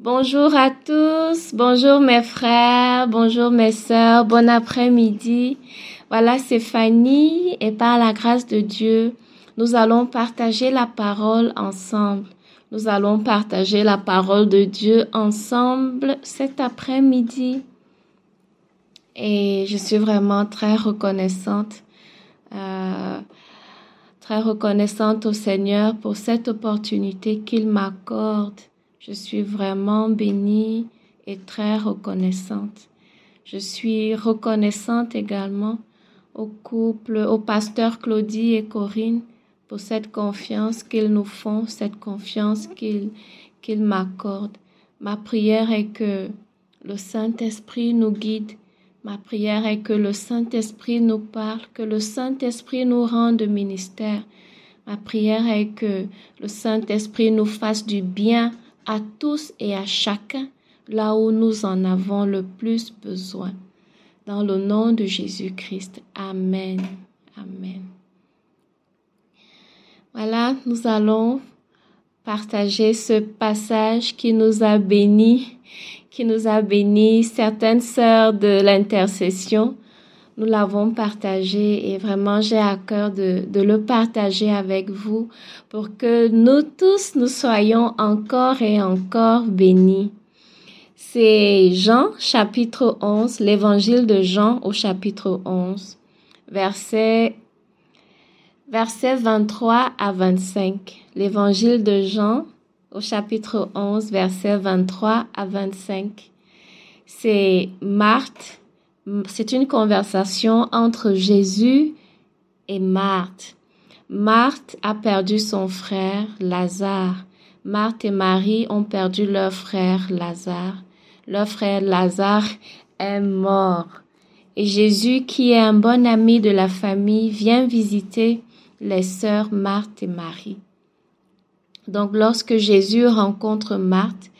Bonjour à tous, bonjour mes frères, bonjour mes sœurs, bon après-midi. Voilà, c'est Fanny et par la grâce de Dieu, nous allons partager la parole ensemble. Nous allons partager la parole de Dieu ensemble cet après-midi. Et je suis vraiment très reconnaissante, euh, très reconnaissante au Seigneur pour cette opportunité qu'il m'accorde je suis vraiment bénie et très reconnaissante. Je suis reconnaissante également au couple, au pasteur Claudie et Corinne pour cette confiance qu'ils nous font, cette confiance qu'ils m'accordent. Ma prière est que le Saint-Esprit nous guide. Ma prière est que le Saint-Esprit nous parle, que le Saint-Esprit nous rende ministère. Ma prière est que le Saint-Esprit nous fasse du bien à tous et à chacun là où nous en avons le plus besoin. Dans le nom de Jésus-Christ. Amen. Amen. Voilà, nous allons partager ce passage qui nous a bénis, qui nous a bénis certaines sœurs de l'intercession nous l'avons partagé et vraiment j'ai à cœur de, le partager avec vous pour que nous tous nous soyons encore et encore bénis. C'est Jean chapitre 11, l'évangile de Jean au chapitre 11, verset, verset 23 à 25. L'évangile de Jean au chapitre 11, verset 23 à 25. C'est Marthe c'est une conversation entre Jésus et Marthe. Marthe a perdu son frère Lazare. Marthe et Marie ont perdu leur frère Lazare. Leur frère Lazare est mort. Et Jésus, qui est un bon ami de la famille, vient visiter les sœurs Marthe et Marie. Donc lorsque Jésus rencontre Marthe,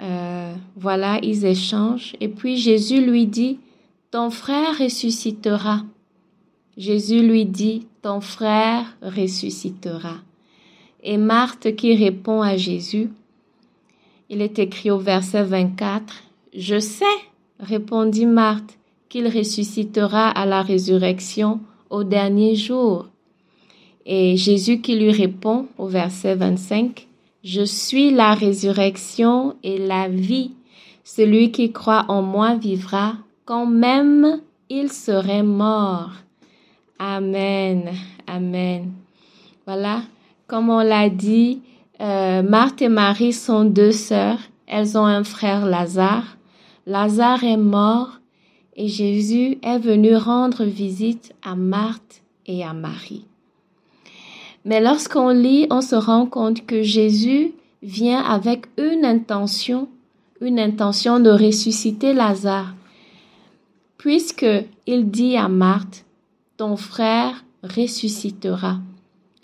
euh, voilà, ils échangent. Et puis Jésus lui dit, ton frère ressuscitera. Jésus lui dit, ton frère ressuscitera. Et Marthe qui répond à Jésus, il est écrit au verset 24, Je sais, répondit Marthe, qu'il ressuscitera à la résurrection au dernier jour. Et Jésus qui lui répond au verset 25, Je suis la résurrection et la vie. Celui qui croit en moi vivra quand même il serait mort. Amen. Amen. Voilà, comme on l'a dit, euh, Marthe et Marie sont deux sœurs. Elles ont un frère Lazare. Lazare est mort et Jésus est venu rendre visite à Marthe et à Marie. Mais lorsqu'on lit, on se rend compte que Jésus vient avec une intention, une intention de ressusciter Lazare puisque il dit à Marthe, ton frère ressuscitera.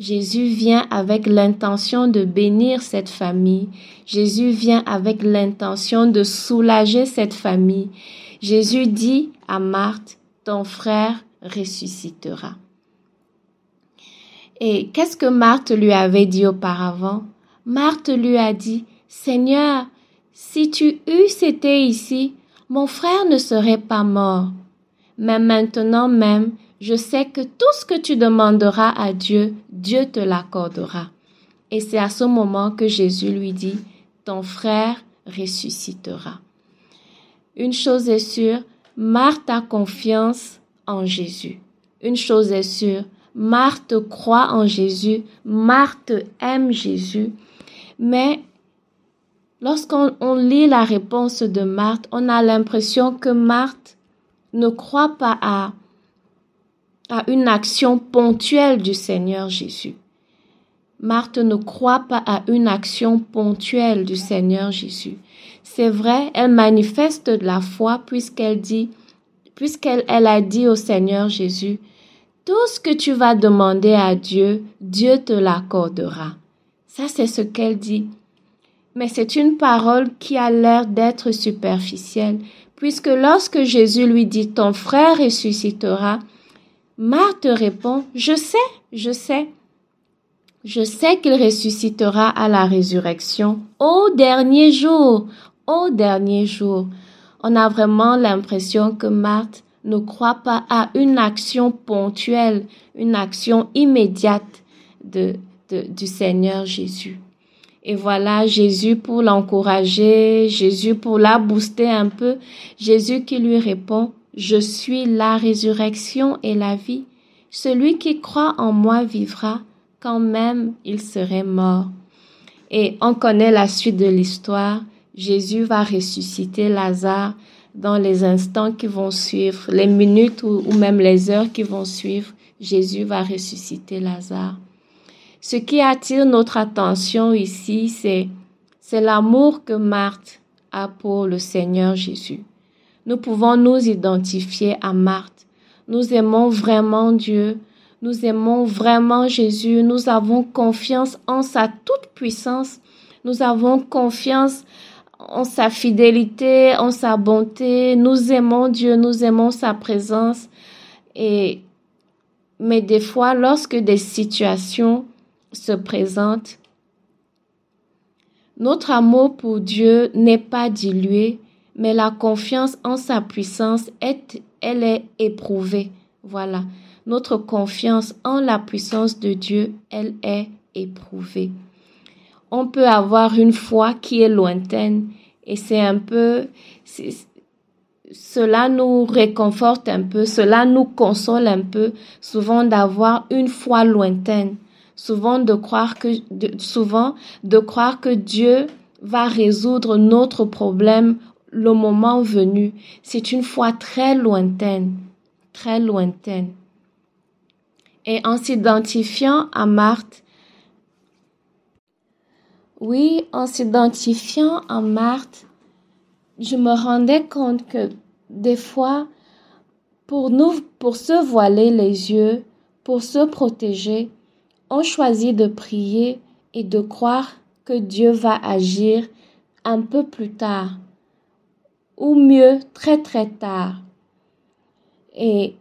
Jésus vient avec l'intention de bénir cette famille. Jésus vient avec l'intention de soulager cette famille. Jésus dit à Marthe, ton frère ressuscitera. Et qu'est-ce que Marthe lui avait dit auparavant? Marthe lui a dit, Seigneur, si tu eusses été ici, mon frère ne serait pas mort. Mais maintenant même, je sais que tout ce que tu demanderas à Dieu, Dieu te l'accordera. Et c'est à ce moment que Jésus lui dit, ton frère ressuscitera. Une chose est sûre, Marthe a confiance en Jésus. Une chose est sûre, Marthe croit en Jésus, Marthe aime Jésus, mais Lorsqu'on lit la réponse de Marthe, on a l'impression que Marthe ne croit pas à, à une action ponctuelle du Seigneur Jésus. Marthe ne croit pas à une action ponctuelle du Seigneur Jésus. C'est vrai, elle manifeste de la foi puisqu'elle dit, puisqu'elle elle a dit au Seigneur Jésus, tout ce que tu vas demander à Dieu, Dieu te l'accordera. Ça, c'est ce qu'elle dit mais c'est une parole qui a l'air d'être superficielle, puisque lorsque Jésus lui dit Ton frère ressuscitera, Marthe répond Je sais, je sais. Je sais qu'il ressuscitera à la résurrection au dernier jour, au dernier jour. On a vraiment l'impression que Marthe ne croit pas à une action ponctuelle, une action immédiate du Seigneur Jésus. Et voilà Jésus pour l'encourager, Jésus pour la booster un peu, Jésus qui lui répond, Je suis la résurrection et la vie. Celui qui croit en moi vivra quand même il serait mort. Et on connaît la suite de l'histoire. Jésus va ressusciter Lazare dans les instants qui vont suivre, les minutes ou, même les heures qui vont suivre. Jésus va ressusciter Lazare. Ce qui attire notre attention ici, c'est, c'est l'amour que Marthe a pour le Seigneur Jésus. Nous pouvons nous identifier à Marthe. Nous aimons vraiment Dieu. Nous aimons vraiment Jésus. Nous avons confiance en sa toute puissance. Nous avons confiance en sa fidélité, en sa bonté. Nous aimons Dieu. Nous aimons sa présence. Et, mais des fois, lorsque des situations se présente, notre amour pour Dieu n'est pas dilué, mais la confiance en sa puissance est, elle est éprouvée. Voilà. Notre confiance en la puissance de Dieu, elle est éprouvée. On peut avoir une foi qui est lointaine et c'est un peu, cela nous réconforte un peu, cela nous console un peu souvent d'avoir une foi lointaine souvent de croire que, souvent de croire que Dieu va résoudre notre problème le moment venu. C'est une foi très lointaine, très lointaine. Et en s'identifiant à Marthe, oui, en s'identifiant à Marthe, je me rendais compte que des fois, pour nous, pour se voiler les yeux, pour se protéger, on choisit de prier et de croire que Dieu va agir un peu plus tard, ou mieux, très très tard. Et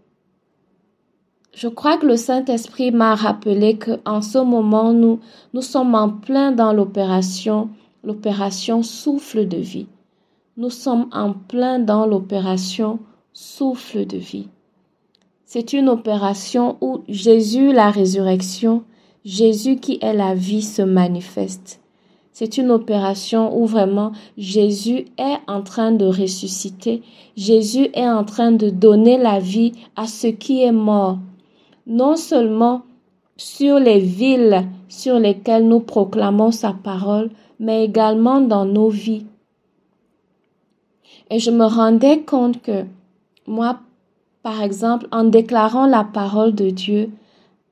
je crois que le Saint-Esprit m'a rappelé qu'en ce moment, nous, nous sommes en plein dans l'opération, l'opération souffle de vie. Nous sommes en plein dans l'opération souffle de vie. C'est une opération où Jésus, la résurrection, Jésus qui est la vie se manifeste. C'est une opération où vraiment Jésus est en train de ressusciter. Jésus est en train de donner la vie à ce qui est mort. Non seulement sur les villes sur lesquelles nous proclamons sa parole, mais également dans nos vies. Et je me rendais compte que moi, par exemple, en déclarant la parole de Dieu,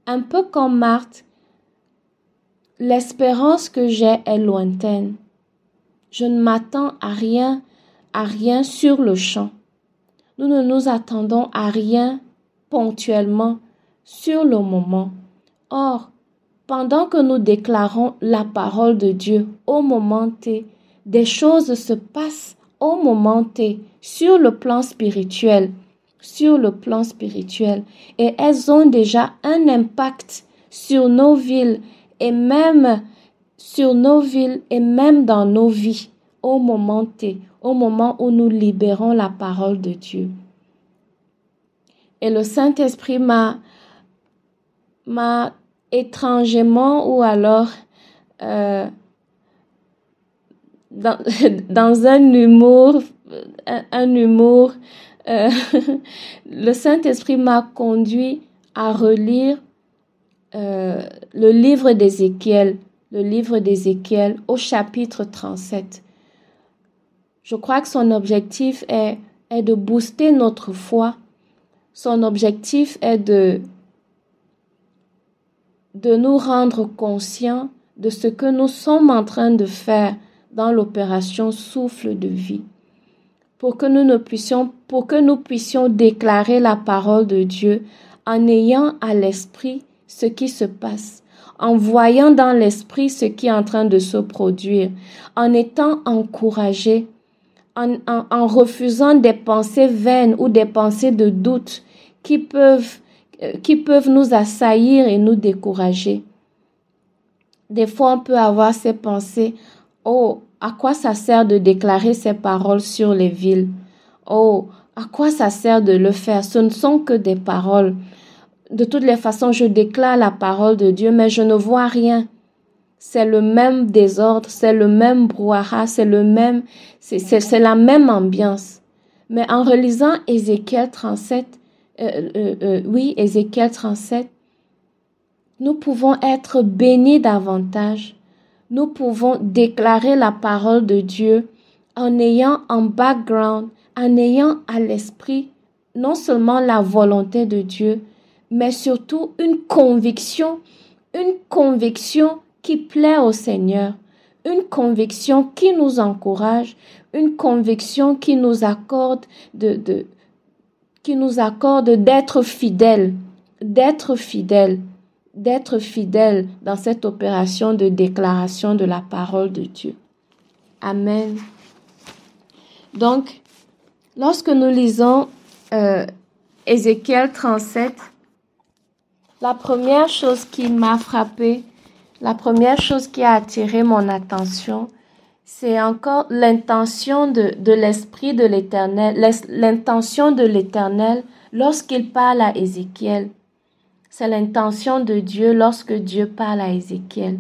un peu comme Marthe, L'espérance que j'ai est lointaine. Je ne m'attends à rien, à rien sur le champ. Nous ne nous attendons à rien ponctuellement sur le moment. Or, pendant que nous déclarons la parole de Dieu au moment T, des choses se passent au moment T sur le plan spirituel, sur le plan spirituel, et elles ont déjà un impact sur nos villes et même sur nos villes et même dans nos vies au moment T, au moment où nous libérons la parole de Dieu. Et le Saint-Esprit m'a, m'a étrangement ou alors euh, dans, dans, un humour, un, humour, euh, le Saint-Esprit m'a conduit à relire euh, le livre d'Ézéchiel, le livre d'Ézéchiel au chapitre 37. Je crois que son objectif est, est de booster notre foi. Son objectif est de, de nous rendre conscients de ce que nous sommes en train de faire dans l'opération souffle de vie. Pour que nous ne puissions, pour que nous puissions déclarer la parole de Dieu en ayant à l'esprit ce qui se passe, en voyant dans l'esprit ce qui est en train de se produire, en étant encouragé, en, en, refusant des pensées vaines ou des pensées de doute qui peuvent, euh, qui peuvent nous assaillir et nous décourager. Des fois, on peut avoir ces pensées, oh, à quoi ça sert de déclarer ces paroles sur les villes? Oh, à quoi ça sert de le faire? Ce ne sont que des paroles. De toutes les façons, je déclare la parole de Dieu, mais je ne vois rien. C'est le même désordre, c'est le même brouhaha, c'est le même, c'est la même ambiance. Mais en relisant Ézéchiel 37, euh, euh, euh, oui, Ézéchiel 37, nous pouvons être bénis davantage. Nous pouvons déclarer la parole de Dieu en ayant en background, en ayant à l'esprit non seulement la volonté de Dieu, mais surtout une conviction, une conviction qui plaît au Seigneur, une conviction qui nous encourage, une conviction qui nous accorde de, de qui nous accorde d'être fidèles, d'être fidèles, d'être fidèles dans cette opération de déclaration de la parole de Dieu. Amen. Donc, lorsque nous lisons euh, Ézéchiel 37, la première chose qui m'a frappé, la première chose qui a attiré mon attention, c'est encore l'intention de, de l'Esprit de l'Éternel, l'intention de l'Éternel lorsqu'il parle à Ézéchiel. C'est l'intention de Dieu lorsque Dieu parle à Ézéchiel.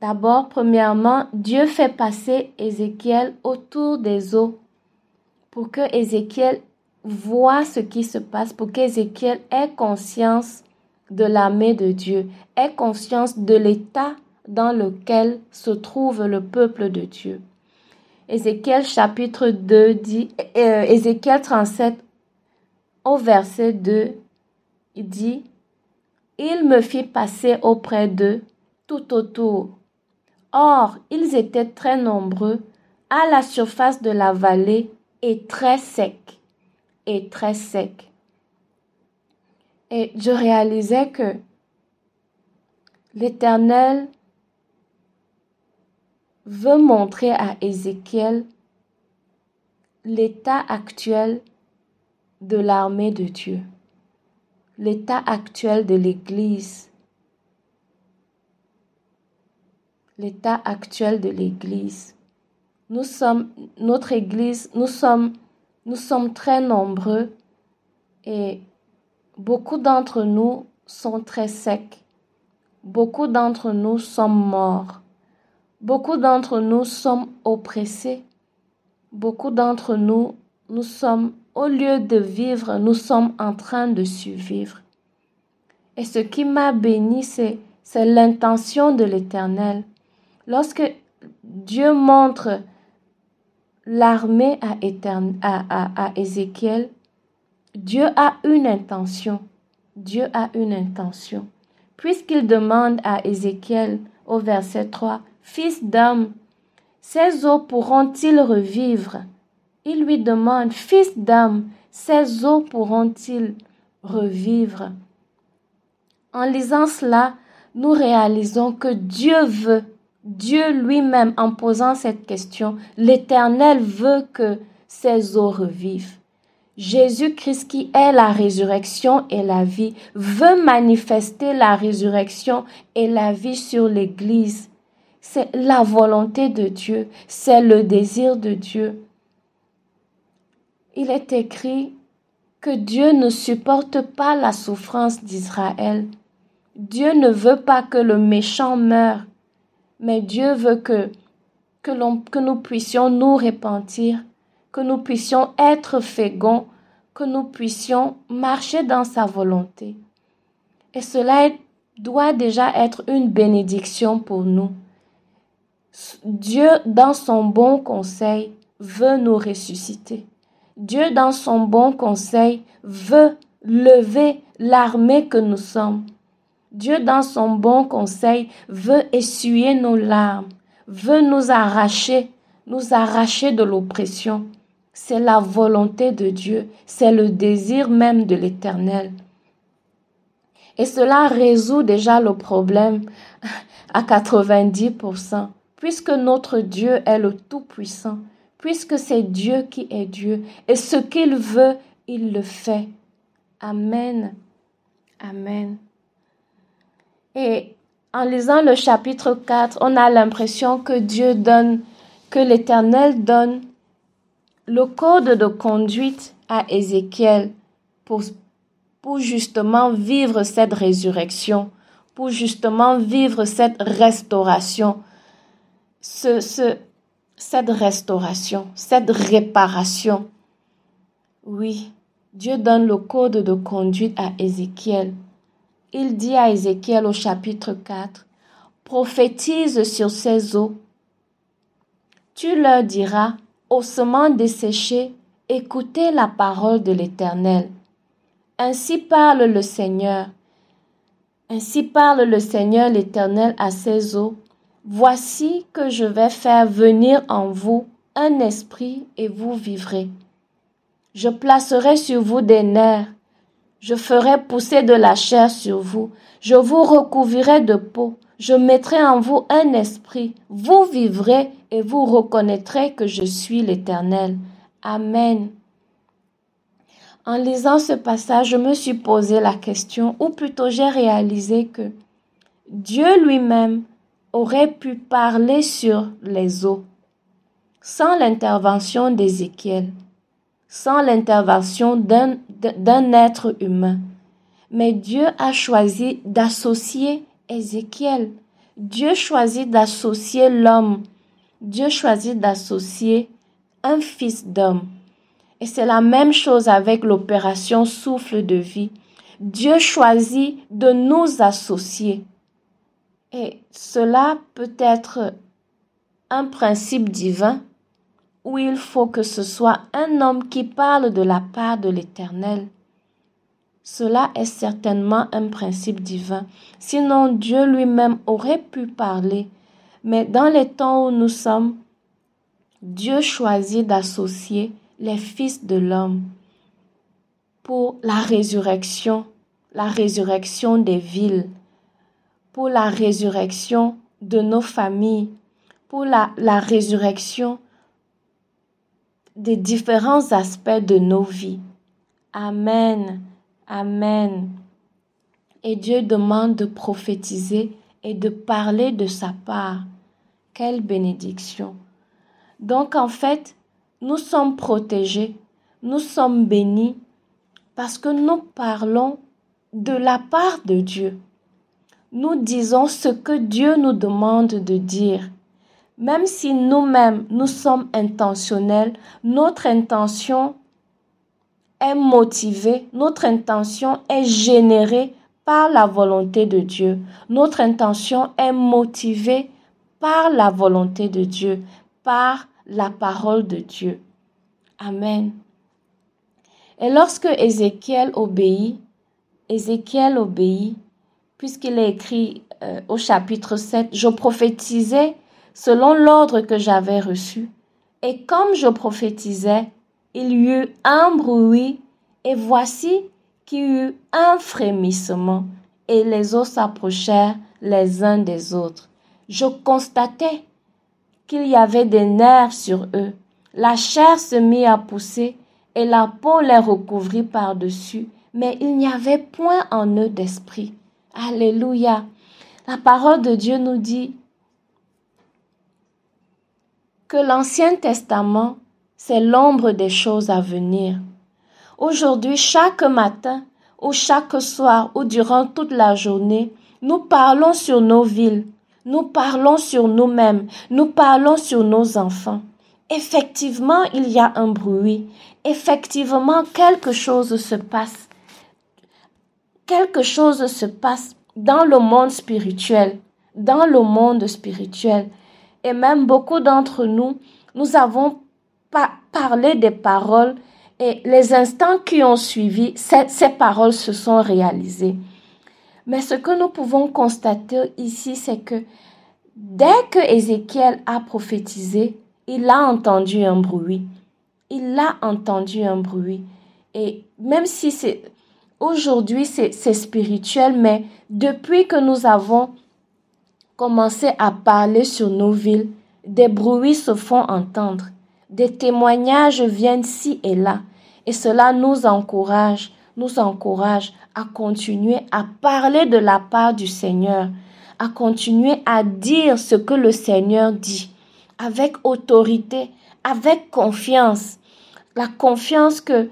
D'abord, premièrement, Dieu fait passer Ézéchiel autour des eaux pour que Ézéchiel voit ce qui se passe, pour qu'Ézéchiel ait conscience de l'armée de Dieu, ait conscience de l'état dans lequel se trouve le peuple de Dieu. Ézéchiel chapitre 2 dit, euh, Ézéchiel 37 au verset 2, il dit, Il me fit passer auprès d'eux tout autour. Or, ils étaient très nombreux à la surface de la vallée et très secs, et très secs. Et je réalisais que l'Éternel veut montrer à Ézéchiel l'état actuel de l'armée de Dieu, l'état actuel de l'Église, l'état actuel de l'Église. Nous sommes, notre Église, nous sommes, nous sommes très nombreux et Beaucoup d'entre nous sont très secs. Beaucoup d'entre nous sommes morts. Beaucoup d'entre nous sommes oppressés. Beaucoup d'entre nous, nous sommes, au lieu de vivre, nous sommes en train de survivre. Et ce qui m'a béni, c'est, l'intention de l'Éternel. Lorsque Dieu montre l'armée à, à, à, à Ézéchiel, Dieu a une intention. Dieu a une intention. Puisqu'il demande à Ézéchiel au verset 3, Fils d'homme, ces eaux pourront-ils revivre? Il lui demande, Fils d'homme, ces eaux pourront-ils revivre? En lisant cela, nous réalisons que Dieu veut, Dieu lui-même en posant cette question, l'Éternel veut que ces eaux revivent. Jésus-Christ qui est la résurrection et la vie veut manifester la résurrection et la vie sur l'Église. C'est la volonté de Dieu, c'est le désir de Dieu. Il est écrit que Dieu ne supporte pas la souffrance d'Israël. Dieu ne veut pas que le méchant meure, mais Dieu veut que, que, nous puissions nous repentir que nous puissions être féconds, que nous puissions marcher dans sa volonté. Et cela doit déjà être une bénédiction pour nous. Dieu, dans son bon conseil, veut nous ressusciter. Dieu, dans son bon conseil, veut lever l'armée que nous sommes. Dieu, dans son bon conseil, veut essuyer nos larmes, veut nous arracher, nous arracher de l'oppression. C'est la volonté de Dieu, c'est le désir même de l'Éternel. Et cela résout déjà le problème à 90%, puisque notre Dieu est le Tout-Puissant, puisque c'est Dieu qui est Dieu, et ce qu'il veut, il le fait. Amen. Amen. Et en lisant le chapitre 4, on a l'impression que Dieu donne, que l'Éternel donne le code de conduite à Ézéchiel pour, pour justement vivre cette résurrection, pour justement vivre cette restauration, ce, ce, cette restauration, cette réparation. Oui, Dieu donne le code de conduite à Ézéchiel. Il dit à Ézéchiel au chapitre 4, prophétise sur ces eaux. Tu leur diras, ossements desséchés, écoutez la parole de l'Éternel. Ainsi parle le Seigneur. Ainsi parle le Seigneur l'Éternel à ces eaux. Voici que je vais faire venir en vous un esprit et vous vivrez. Je placerai sur vous des nerfs. Je ferai pousser de la chair sur vous. Je vous recouvrirai de peau. Je mettrai en vous un esprit. Vous vivrez et vous reconnaîtrez que je suis l'Éternel. Amen. En lisant ce passage, je me suis posé la question, ou plutôt j'ai réalisé que Dieu lui-même aurait pu parler sur les eaux sans l'intervention d'Ézéchiel, sans l'intervention d'un être humain. Mais Dieu a choisi d'associer Ézéchiel. Dieu choisit d'associer l'homme. Dieu choisit d'associer un fils d'homme. Et c'est la même chose avec l'opération souffle de vie. Dieu choisit de nous associer. Et cela peut être un principe divin où il faut que ce soit un homme qui parle de la part de l'Éternel. Cela est certainement un principe divin. Sinon, Dieu lui-même aurait pu parler. Mais dans les temps où nous sommes, Dieu choisit d'associer les fils de l'homme pour la résurrection, la résurrection des villes, pour la résurrection de nos familles, pour la, résurrection des différents aspects de nos vies. Amen. Amen. Et Dieu demande de prophétiser et de parler de sa part. Quelle bénédiction. Donc en fait, nous sommes protégés, nous sommes bénis parce que nous parlons de la part de Dieu. Nous disons ce que Dieu nous demande de dire. Même si nous-mêmes, nous sommes intentionnels, notre intention est motivée, notre intention est générée par la volonté de Dieu. Notre intention est motivée par la volonté de Dieu, par la parole de Dieu. Amen. Et lorsque Ézéchiel obéit, Ézéchiel obéit, puisqu'il est écrit euh, au chapitre 7, je prophétisais selon l'ordre que j'avais reçu. Et comme je prophétisais, il y eut un bruit, et voici qu'il y eut un frémissement, et les eaux s'approchèrent les uns des autres. Je constatais qu'il y avait des nerfs sur eux. La chair se mit à pousser et la peau les recouvrit par-dessus, mais il n'y avait point en eux d'esprit. Alléluia. La parole de Dieu nous dit que l'Ancien Testament, c'est l'ombre des choses à venir. Aujourd'hui, chaque matin ou chaque soir ou durant toute la journée, nous parlons sur nos villes, nous parlons sur nous-mêmes, nous parlons sur nos enfants. Effectivement, il y a un bruit. Effectivement, quelque chose se passe. Quelque chose se passe dans le monde spirituel, dans le monde spirituel. Et même beaucoup d'entre nous, nous avons parlé des paroles et les instants qui ont suivi, ces paroles se sont réalisées. Mais ce que nous pouvons constater ici, c'est que dès que Ézéchiel a prophétisé, il a entendu un bruit. Il a entendu un bruit. Et même si c'est aujourd'hui c'est spirituel, mais depuis que nous avons commencé à parler sur nos villes, des bruits se font entendre. Des témoignages viennent ci et là. Et cela nous encourage nous encourage à continuer à parler de la part du Seigneur, à continuer à dire ce que le Seigneur dit avec autorité, avec confiance. La confiance que,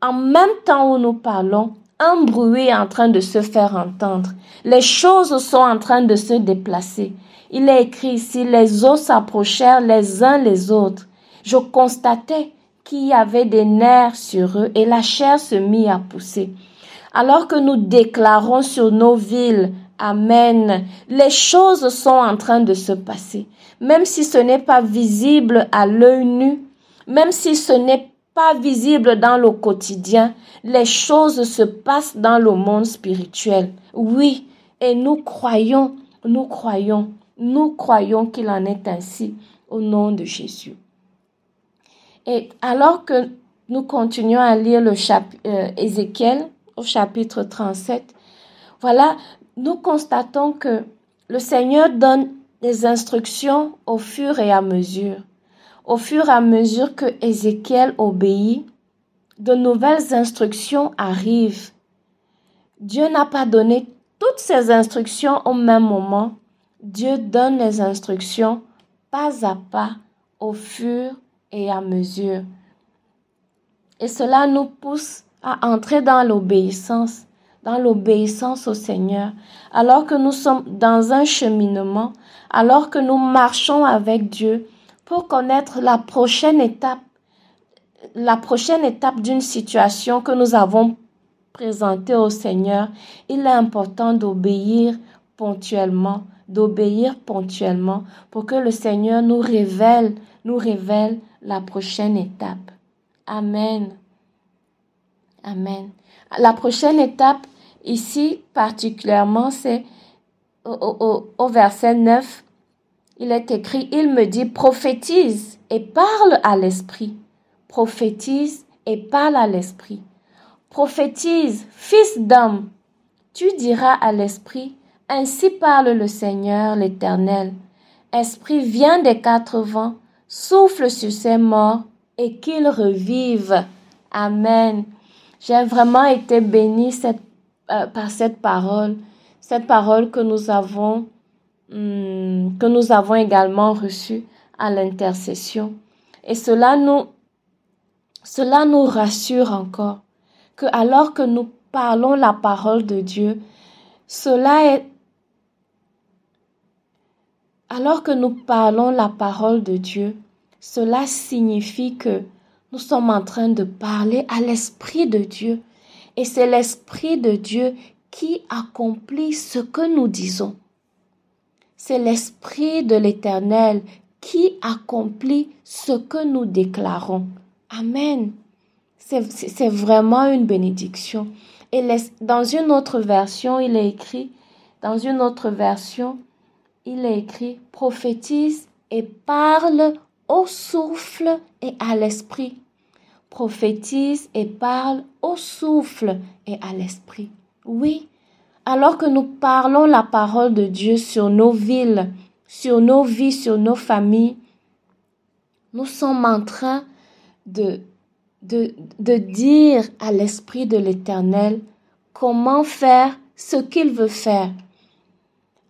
en même temps où nous parlons, un bruit est en train de se faire entendre. Les choses sont en train de se déplacer. Il est écrit ici, les eaux s'approchèrent les uns les autres. Je constatais qu'il y avait des nerfs sur eux et la chair se mit à pousser. Alors que nous déclarons sur nos villes, Amen, les choses sont en train de se passer. Même si ce n'est pas visible à l'œil nu, même si ce n'est pas visible dans le quotidien, les choses se passent dans le monde spirituel. Oui, et nous croyons, nous croyons, nous croyons qu'il en est ainsi au nom de Jésus. Et alors que nous continuons à lire le chapitre euh, Ézéchiel au chapitre 37, voilà, nous constatons que le Seigneur donne des instructions au fur et à mesure. Au fur et à mesure que Ézéchiel obéit, de nouvelles instructions arrivent. Dieu n'a pas donné toutes ces instructions au même moment. Dieu donne les instructions pas à pas au fur et à mesure. Et cela nous pousse à entrer dans l'obéissance, dans l'obéissance au Seigneur, alors que nous sommes dans un cheminement, alors que nous marchons avec Dieu pour connaître la prochaine étape, la prochaine étape d'une situation que nous avons présentée au Seigneur, il est important d'obéir ponctuellement, d'obéir ponctuellement pour que le Seigneur nous révèle, nous révèle la prochaine étape. Amen. Amen. La prochaine étape, ici particulièrement, c'est au, verset 9. Il est écrit, il me dit, prophétise et parle à l'esprit. Prophétise et parle à l'esprit. Prophétise, fils d'homme. Tu diras à l'esprit, ainsi parle le Seigneur l'Éternel. Esprit, vient des quatre vents, souffle sur ces morts et qu'ils revivent. Amen. J'ai vraiment été bénie euh, par cette parole, cette parole que nous avons, hum, que nous avons également reçue à l'intercession. Et cela nous, cela nous rassure encore que alors que nous parlons la parole de Dieu, cela est alors que nous parlons la parole de Dieu, cela signifie que nous sommes en train de parler à l'Esprit de Dieu. Et c'est l'Esprit de Dieu qui accomplit ce que nous disons. C'est l'Esprit de l'Éternel qui accomplit ce que nous déclarons. Amen. C'est vraiment une bénédiction. Et dans une autre version, il est écrit, dans une autre version, il est écrit, prophétise et parle au souffle et à l'esprit. Prophétise et parle au souffle et à l'esprit. Oui, alors que nous parlons la parole de Dieu sur nos villes, sur nos vies, sur nos familles, nous sommes en train de, de, de dire à l'Esprit de l'Éternel comment faire ce qu'il veut faire.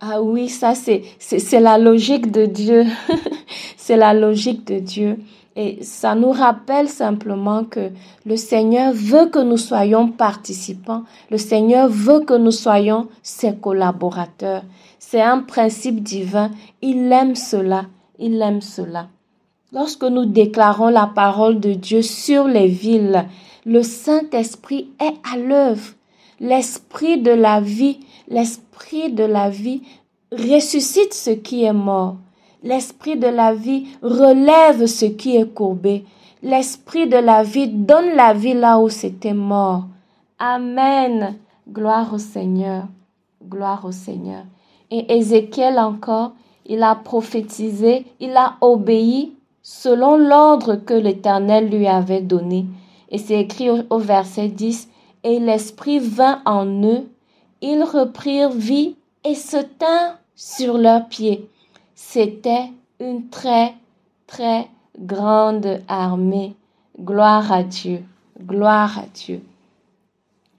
Ah oui, ça c'est, c'est, la logique de Dieu. c'est la logique de Dieu. Et ça nous rappelle simplement que le Seigneur veut que nous soyons participants. Le Seigneur veut que nous soyons ses collaborateurs. C'est un principe divin. Il aime cela. Il aime cela. Lorsque nous déclarons la parole de Dieu sur les villes, le Saint-Esprit est à l'œuvre. L'Esprit de la vie, l'Esprit de la vie ressuscite ce qui est mort. L'Esprit de la vie relève ce qui est courbé. L'Esprit de la vie donne la vie là où c'était mort. Amen. Gloire au Seigneur. Gloire au Seigneur. Et Ézéchiel encore, il a prophétisé, il a obéi selon l'ordre que l'Éternel lui avait donné. Et c'est écrit au, verset 10, Et l'Esprit vint en eux, ils reprirent vie et se tinrent sur leurs pieds. C'était une très, très grande armée. Gloire à Dieu. Gloire à Dieu.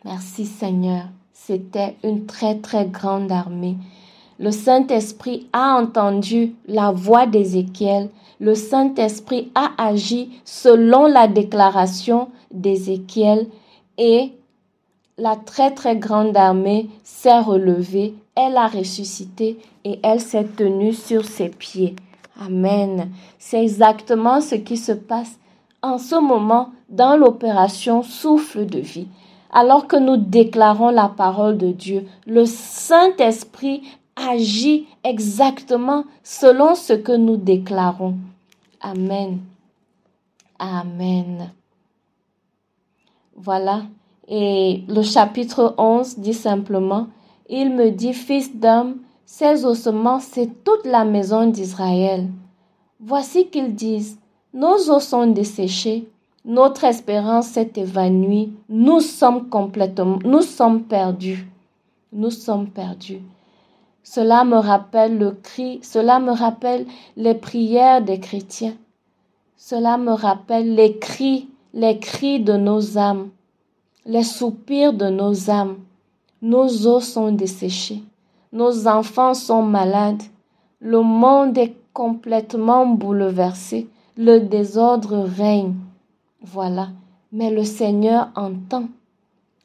Merci Seigneur. C'était une très, très grande armée. Le Saint-Esprit a entendu la voix d'Ézéchiel. Le Saint-Esprit a agi selon la déclaration d'Ézéchiel et la très très grande armée s'est relevée, elle a ressuscité et elle s'est tenue sur ses pieds. Amen. C'est exactement ce qui se passe en ce moment dans l'opération souffle de vie. Alors que nous déclarons la parole de Dieu, le Saint-Esprit agit exactement selon ce que nous déclarons. Amen. Amen. Voilà. Et le chapitre 11 dit simplement, il me dit, Fils d'homme, ces ossements, c'est toute la maison d'Israël. Voici qu'ils disent, nos os sont desséchés, notre espérance s'est évanouie, nous sommes complètement, nous sommes perdus. Nous sommes perdus. Cela me rappelle le cri, cela me rappelle les prières des chrétiens. Cela me rappelle les cris, les cris de nos âmes, les soupirs de nos âmes. Nos os sont desséchés, nos enfants sont malades, le monde est complètement bouleversé, le désordre règne. Voilà. Mais le Seigneur entend.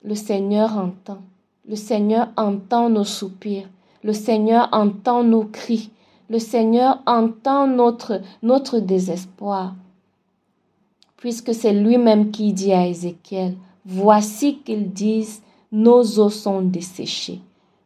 Le Seigneur entend. Le Seigneur entend nos soupirs. Le Seigneur entend nos cris. Le Seigneur entend notre, notre désespoir. Puisque c'est lui-même qui dit à Ézéchiel, voici qu'ils disent, nos os sont desséchés.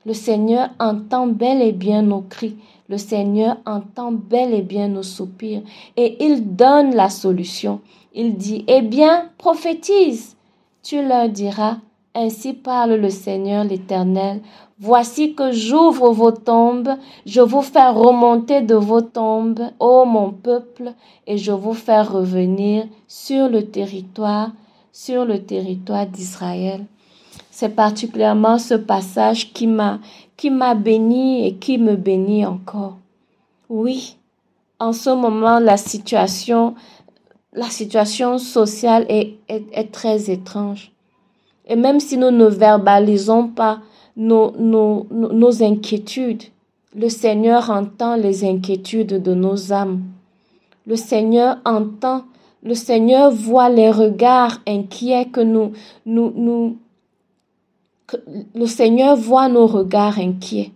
Le Seigneur entend bel et bien nos cris. Le Seigneur entend bel et bien nos soupirs. Et il donne la solution. Il dit, eh bien, prophétise. Tu leur diras, ainsi parle le Seigneur l'Éternel. Voici que j'ouvre vos tombes, je vous fais remonter de vos tombes, ô mon peuple, et je vous fais revenir sur le territoire, sur le territoire d'Israël. C'est particulièrement ce passage qui m'a qui m'a béni et qui me bénit encore. Oui, en ce moment, la situation la situation sociale est, est, très étrange. Et même si nous ne verbalisons pas nos, nos, nos inquiétudes, le Seigneur entend les inquiétudes de nos âmes. Le Seigneur entend, le Seigneur voit les regards inquiets que nous, nous, le Seigneur voit nos regards inquiets.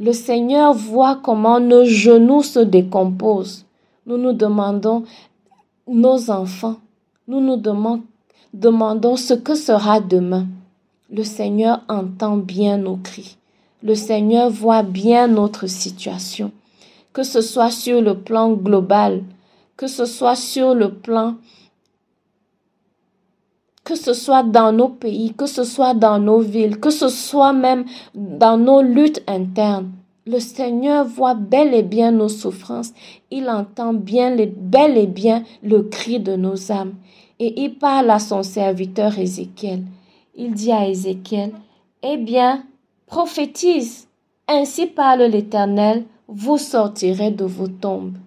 Le Seigneur voit comment nos genoux se décomposent nous nous demandons, nos enfants, nous nous demandons, ce que sera demain. Le Seigneur entend bien nos cris. Le Seigneur voit bien notre situation, que ce soit sur le plan global, que ce soit sur le plan, que ce soit dans nos pays, que ce soit dans nos villes, que ce soit même dans nos luttes internes. Le Seigneur voit bel et bien nos souffrances. Il entend bien, bel et bien le cri de nos âmes. Et il parle à son serviteur Ézéchiel. Il dit à Ézéchiel, Eh bien, prophétise. Ainsi parle l'Éternel, vous sortirez de vos tombes.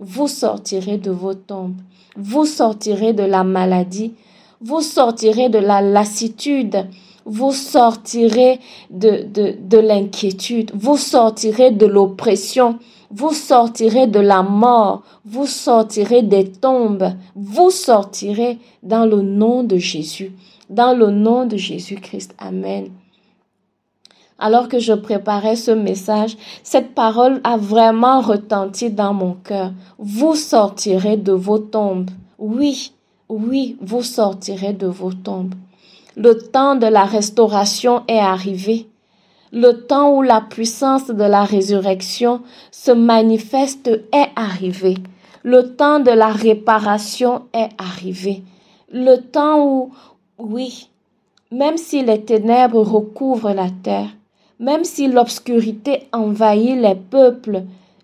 Vous sortirez de vos tombes. Vous sortirez de la maladie. Vous sortirez de la lassitude vous sortirez de, de, de l'inquiétude, vous sortirez de l'oppression, vous sortirez de la mort, vous sortirez des tombes, vous sortirez dans le nom de Jésus, dans le nom de Jésus-Christ. Amen. Alors que je préparais ce message, cette parole a vraiment retenti dans mon cœur. Vous sortirez de vos tombes. Oui, oui, vous sortirez de vos tombes. Le temps de la restauration est arrivé. Le temps où la puissance de la résurrection se manifeste est arrivé. Le temps de la réparation est arrivé. Le temps où, oui, même si les ténèbres recouvrent la terre, même si l'obscurité envahit les peuples,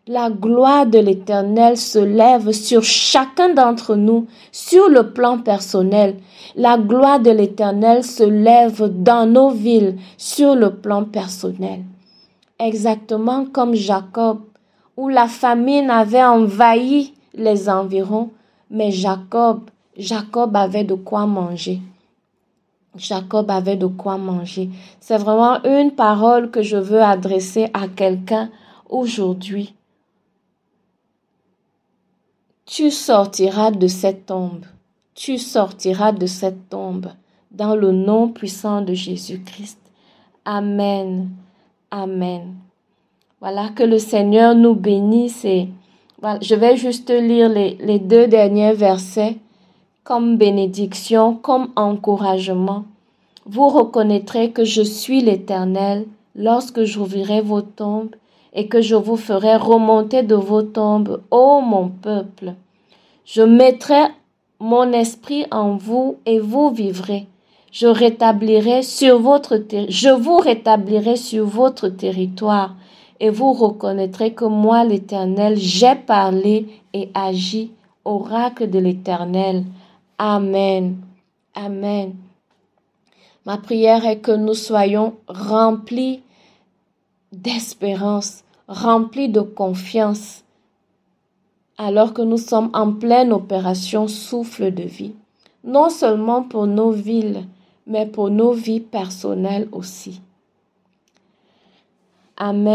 la gloire de l'Éternel se lève sur chacun d'entre nous, sur le plan personnel. La gloire de l'Éternel se lève dans nos villes, sur le plan personnel. Exactement comme Jacob, où la famine avait envahi les environs, mais Jacob, Jacob avait de quoi manger. Jacob avait de quoi manger. C'est vraiment une parole que je veux adresser à quelqu'un aujourd'hui. Tu sortiras de cette tombe. Tu sortiras de cette tombe dans le nom puissant de Jésus-Christ. Amen. Amen. Voilà, que le Seigneur nous bénisse et je vais juste lire les deux derniers versets comme bénédiction, comme encouragement. Vous reconnaîtrez que je suis l'Éternel lorsque j'ouvrirai vos tombes et que je vous ferai remonter de vos tombes, ô mon peuple. Je mettrai mon esprit en vous et vous vivrez. Je rétablirai sur votre je vous rétablirai sur votre territoire et vous reconnaîtrez que moi l'Éternel j'ai parlé et agi oracle de l'Éternel. Amen. Amen. Ma prière est que nous soyons remplis d'espérance, remplis de confiance, alors que nous sommes en pleine opération souffle de vie, non seulement pour nos villes, mais pour nos vies personnelles aussi. Amen.